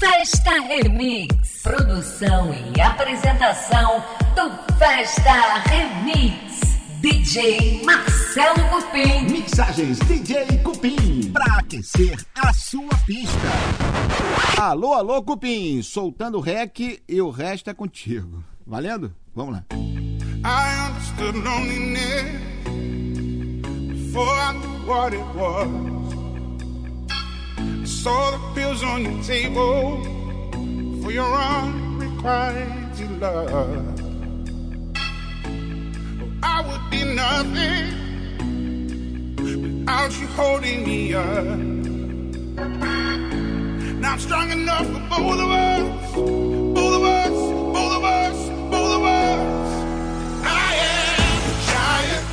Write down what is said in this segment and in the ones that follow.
Festa Remix. Produção e apresentação do Festa Remix. DJ Marcelo Cupim. Mixagens DJ Cupim. Pra aquecer a sua pista. Alô, alô, Cupim. Soltando o rec e o resto é contigo. Valendo? Vamos lá. I understood loneliness before I knew what it was. saw the pills on your table for your unrequited love. I would be nothing without you holding me up. Now I'm strong enough for both of us, both of us, both of us, both of us. I am giant,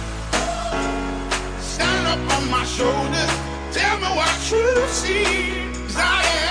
stand up on my shoulders. Tell me what you see. Cause I am.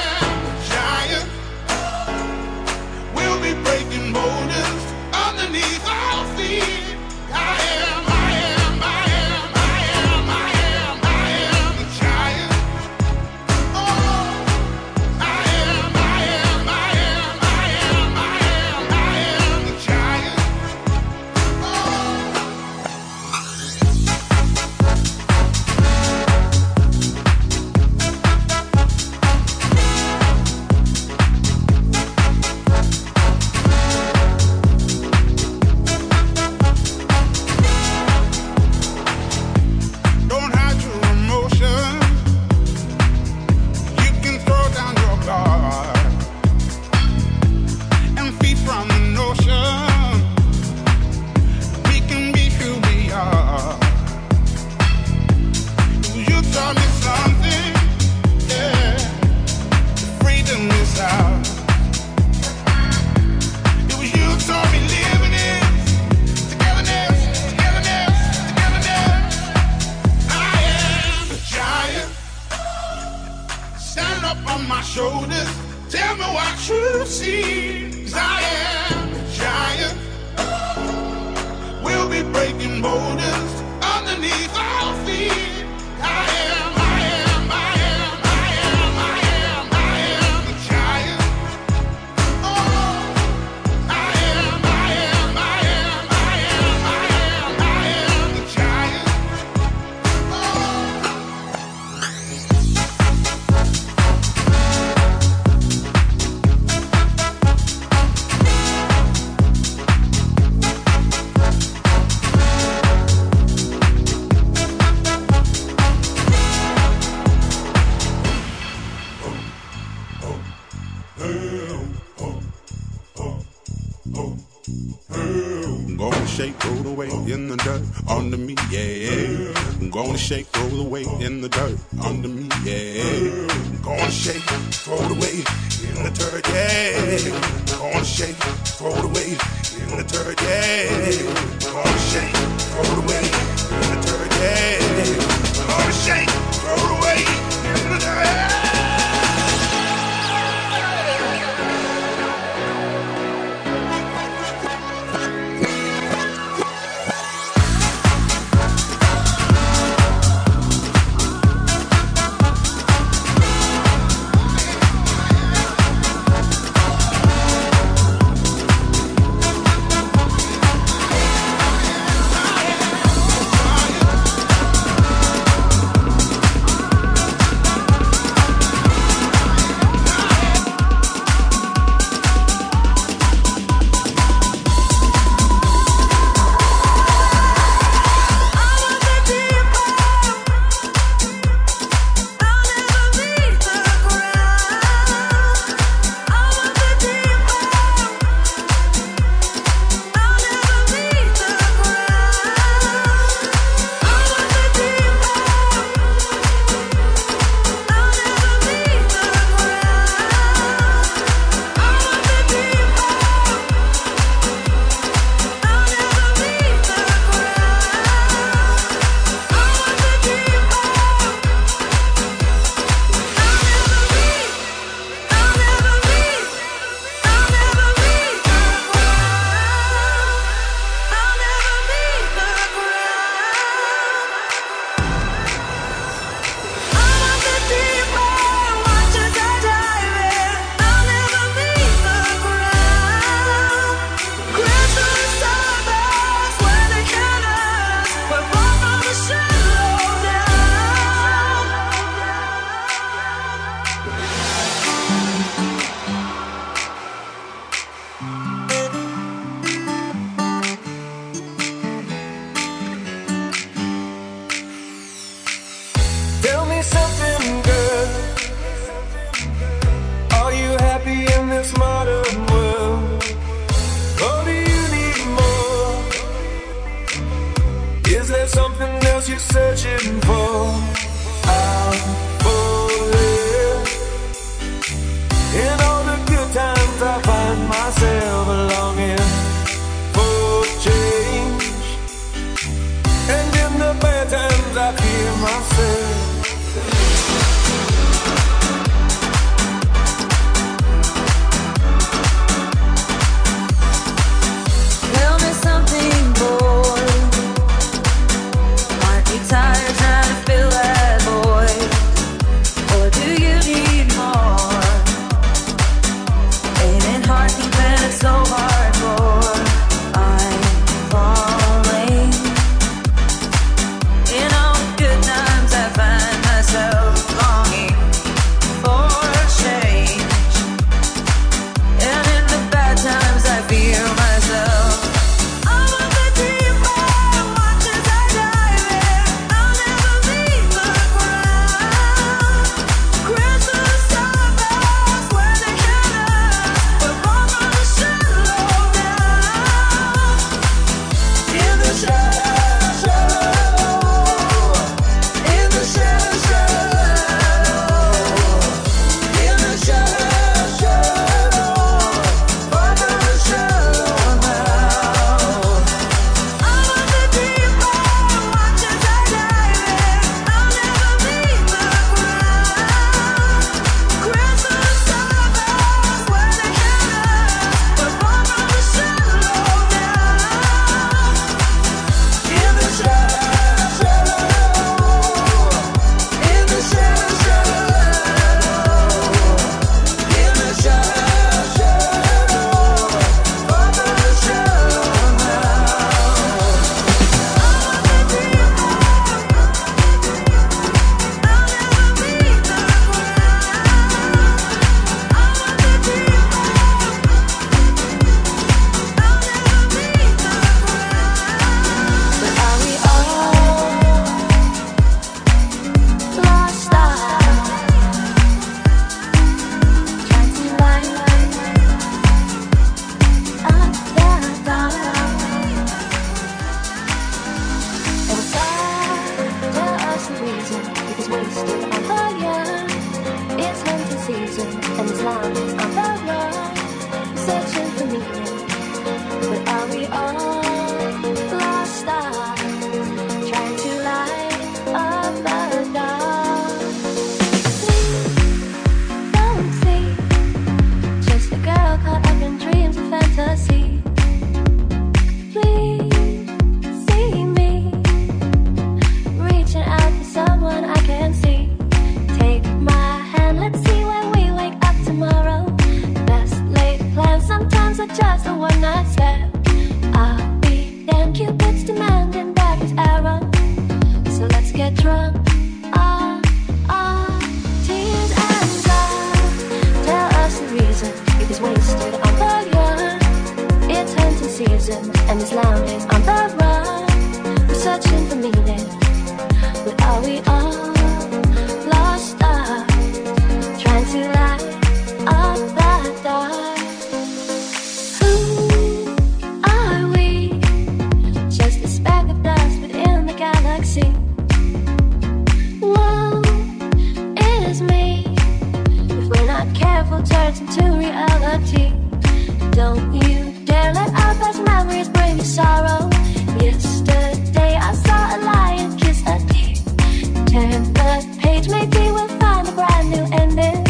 maybe we'll find a brand new ending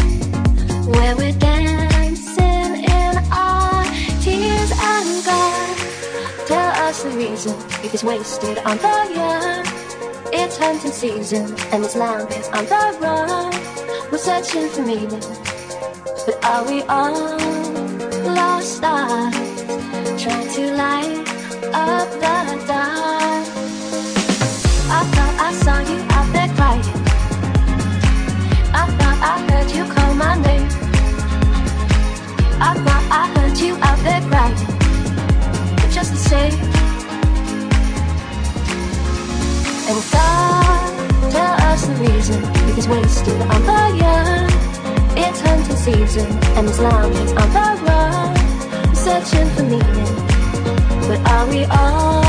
where we're dancing in our tears and God. Tell us the reason it is wasted on the young. It's hunting season and this lamb is on the run. We're searching for meaning, but are we all lost? Eyes? Trying to light up the you call my name. I thought I heard you out there crying. Just the same. And God, tell us the reason. It is wasted on the young. It's hunting season. And as long as on the run, searching for meaning. But are we all?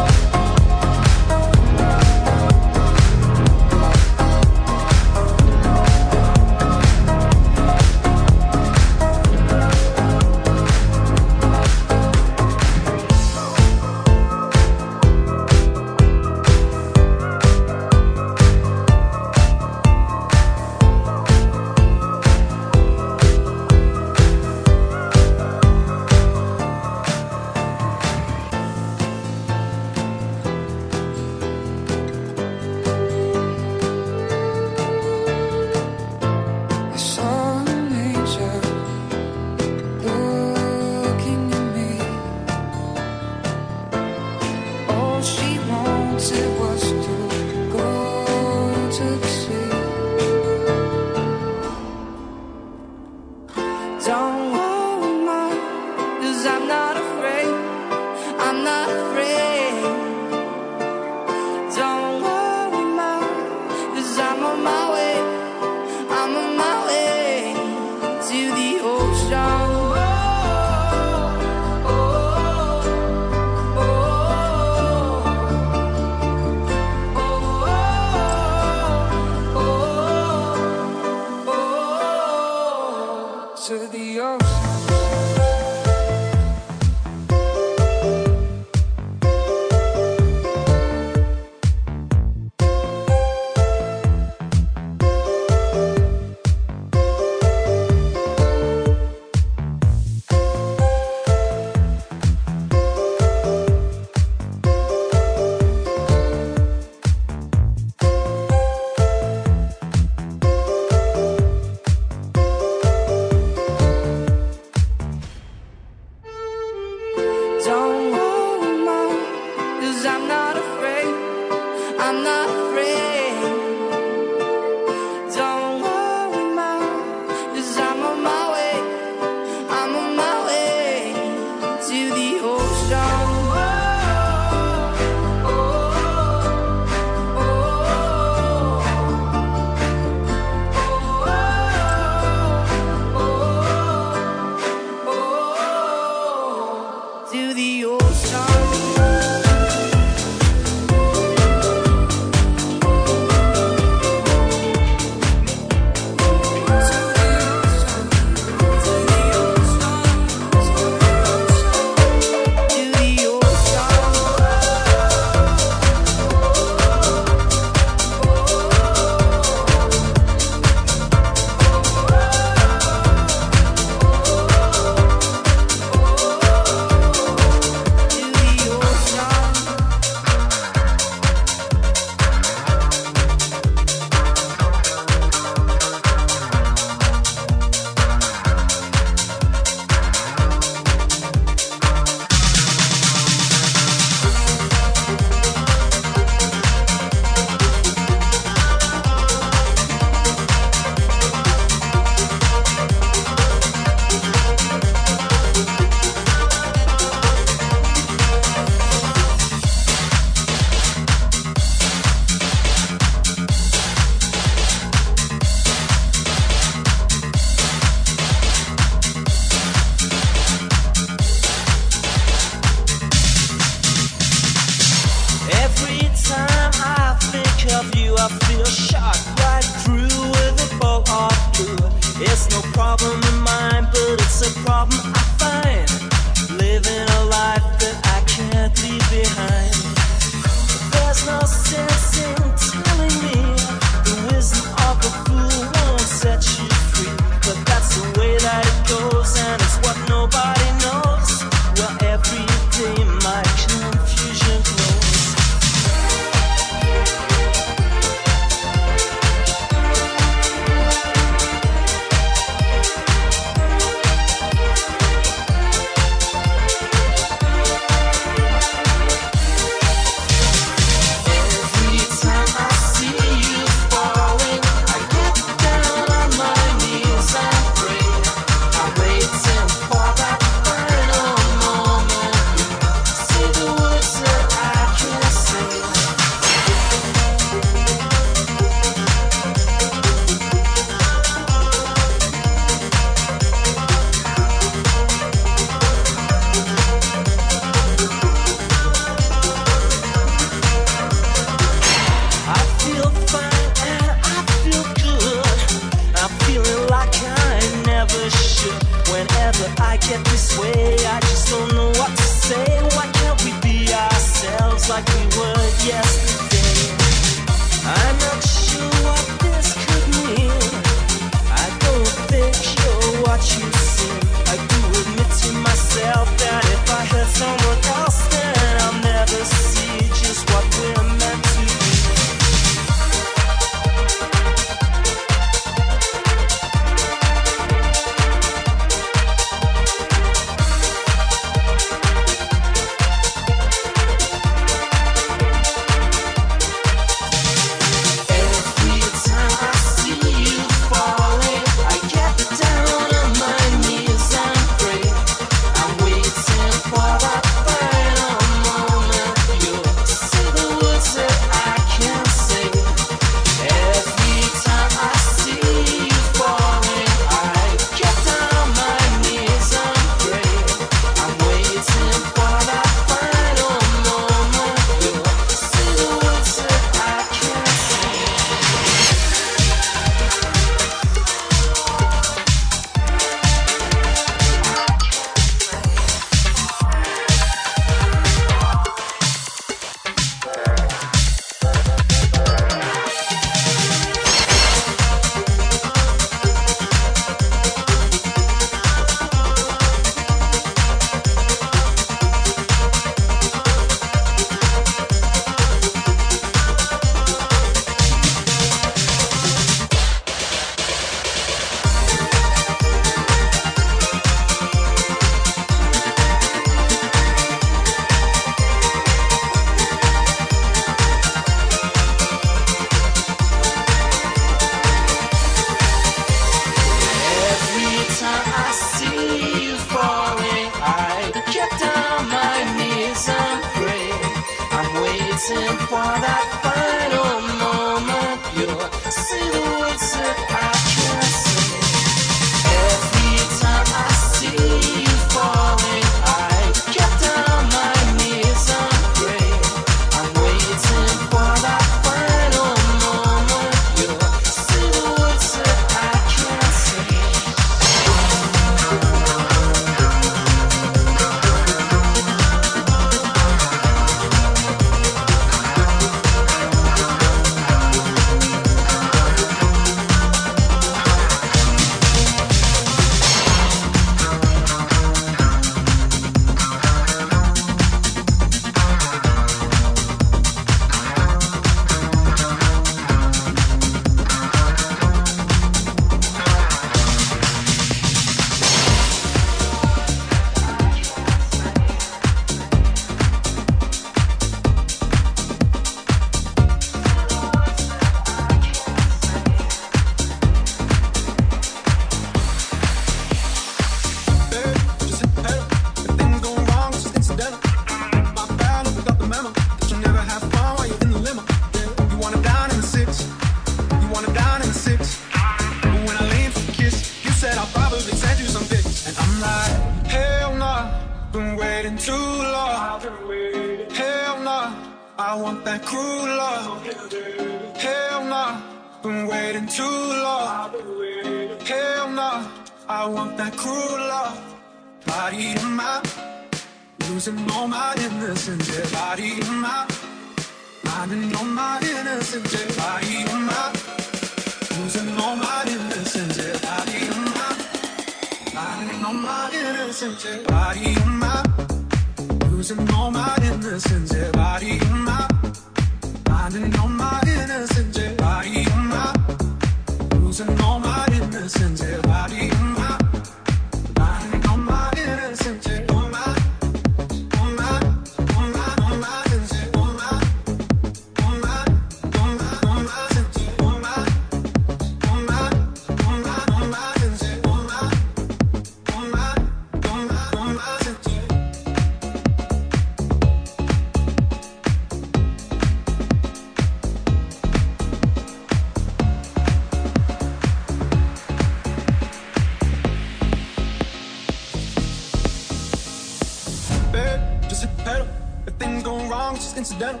incidental.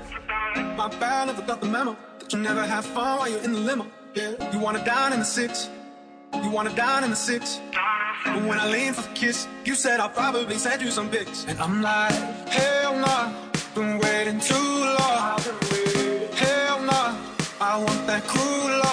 My bad, never got the memo that you never have fun while you're in the limo. Yeah. You wanna dine in the six, you wanna dine in the six. But when I lean for the kiss, you said I'll probably send you some pics, and I'm like, hell nah, been waiting too long. Hell nah, I want that crew cool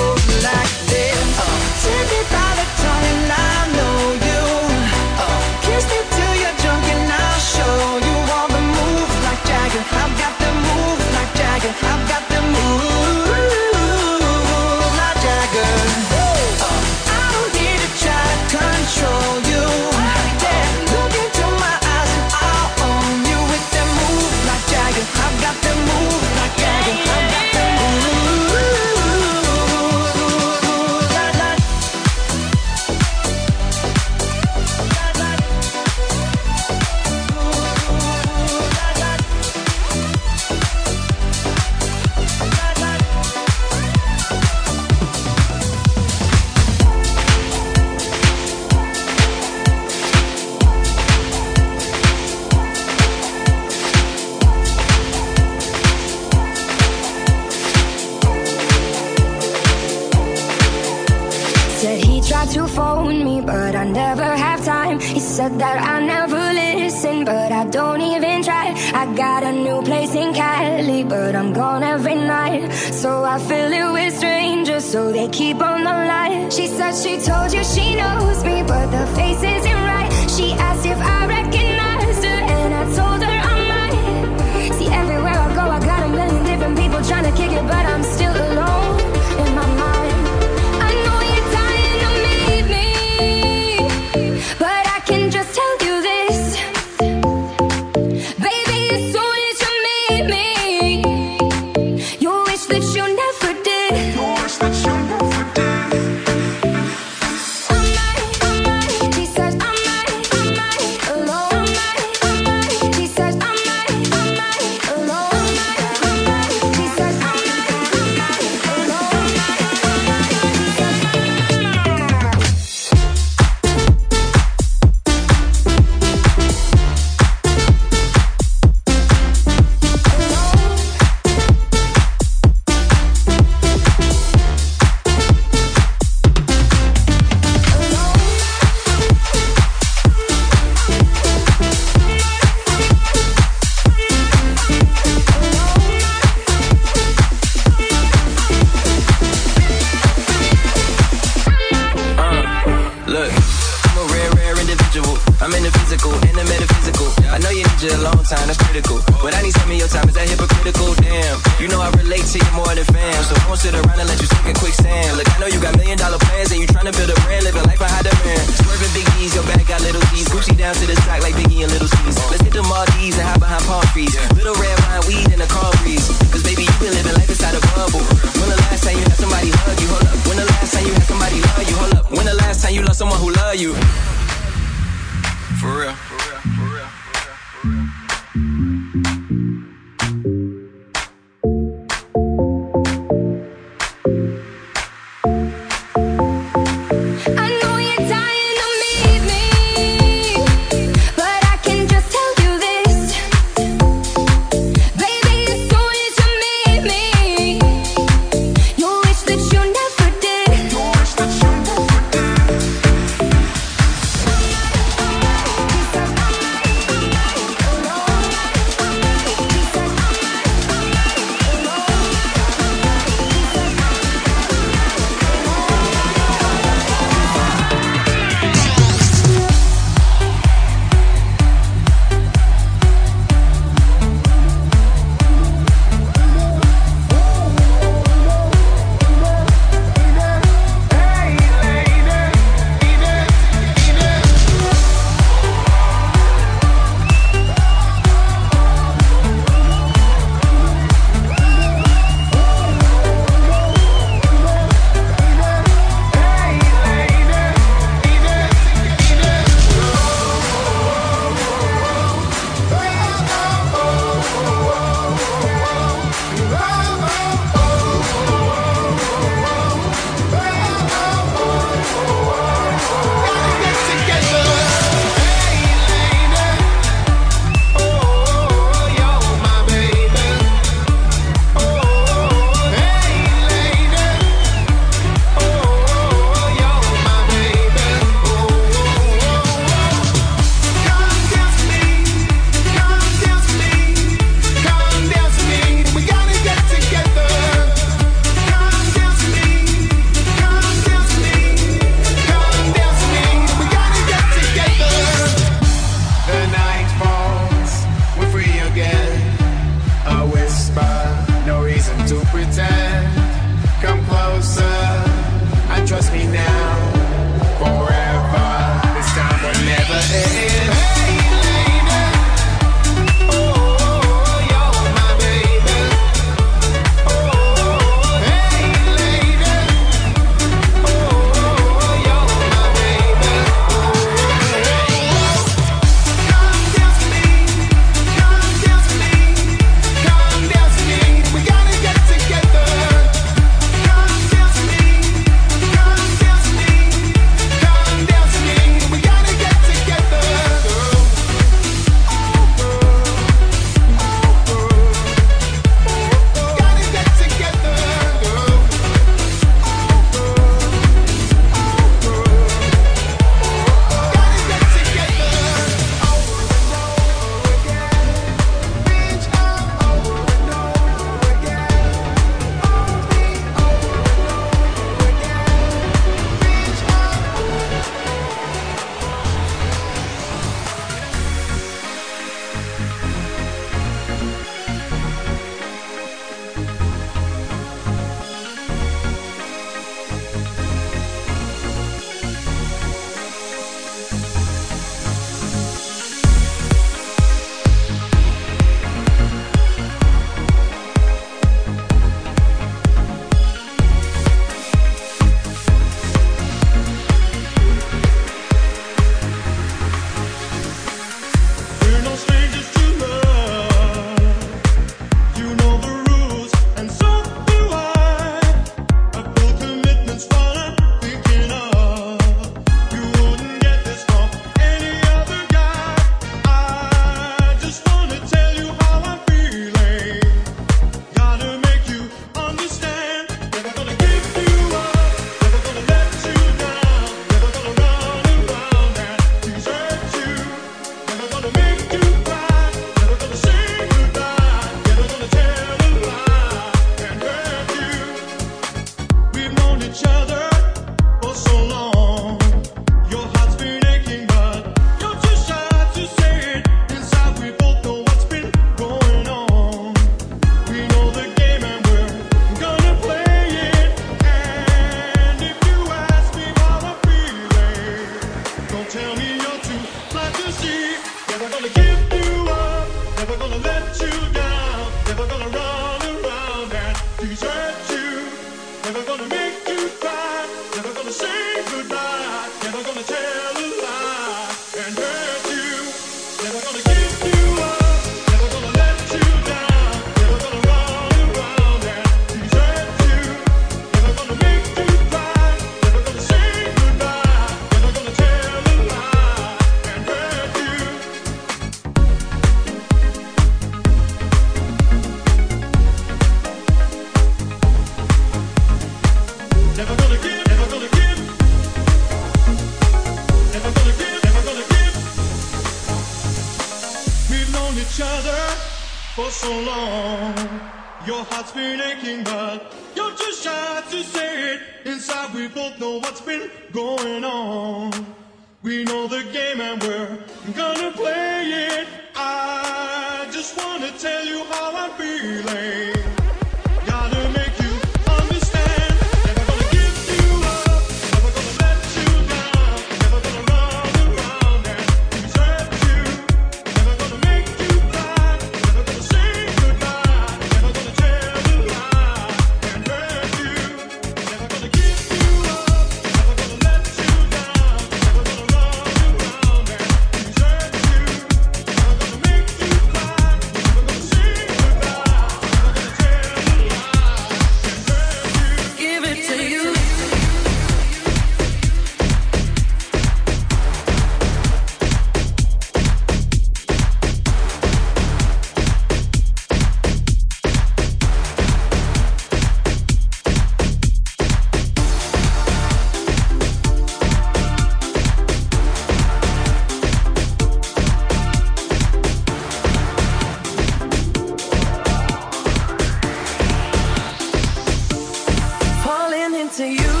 Into you.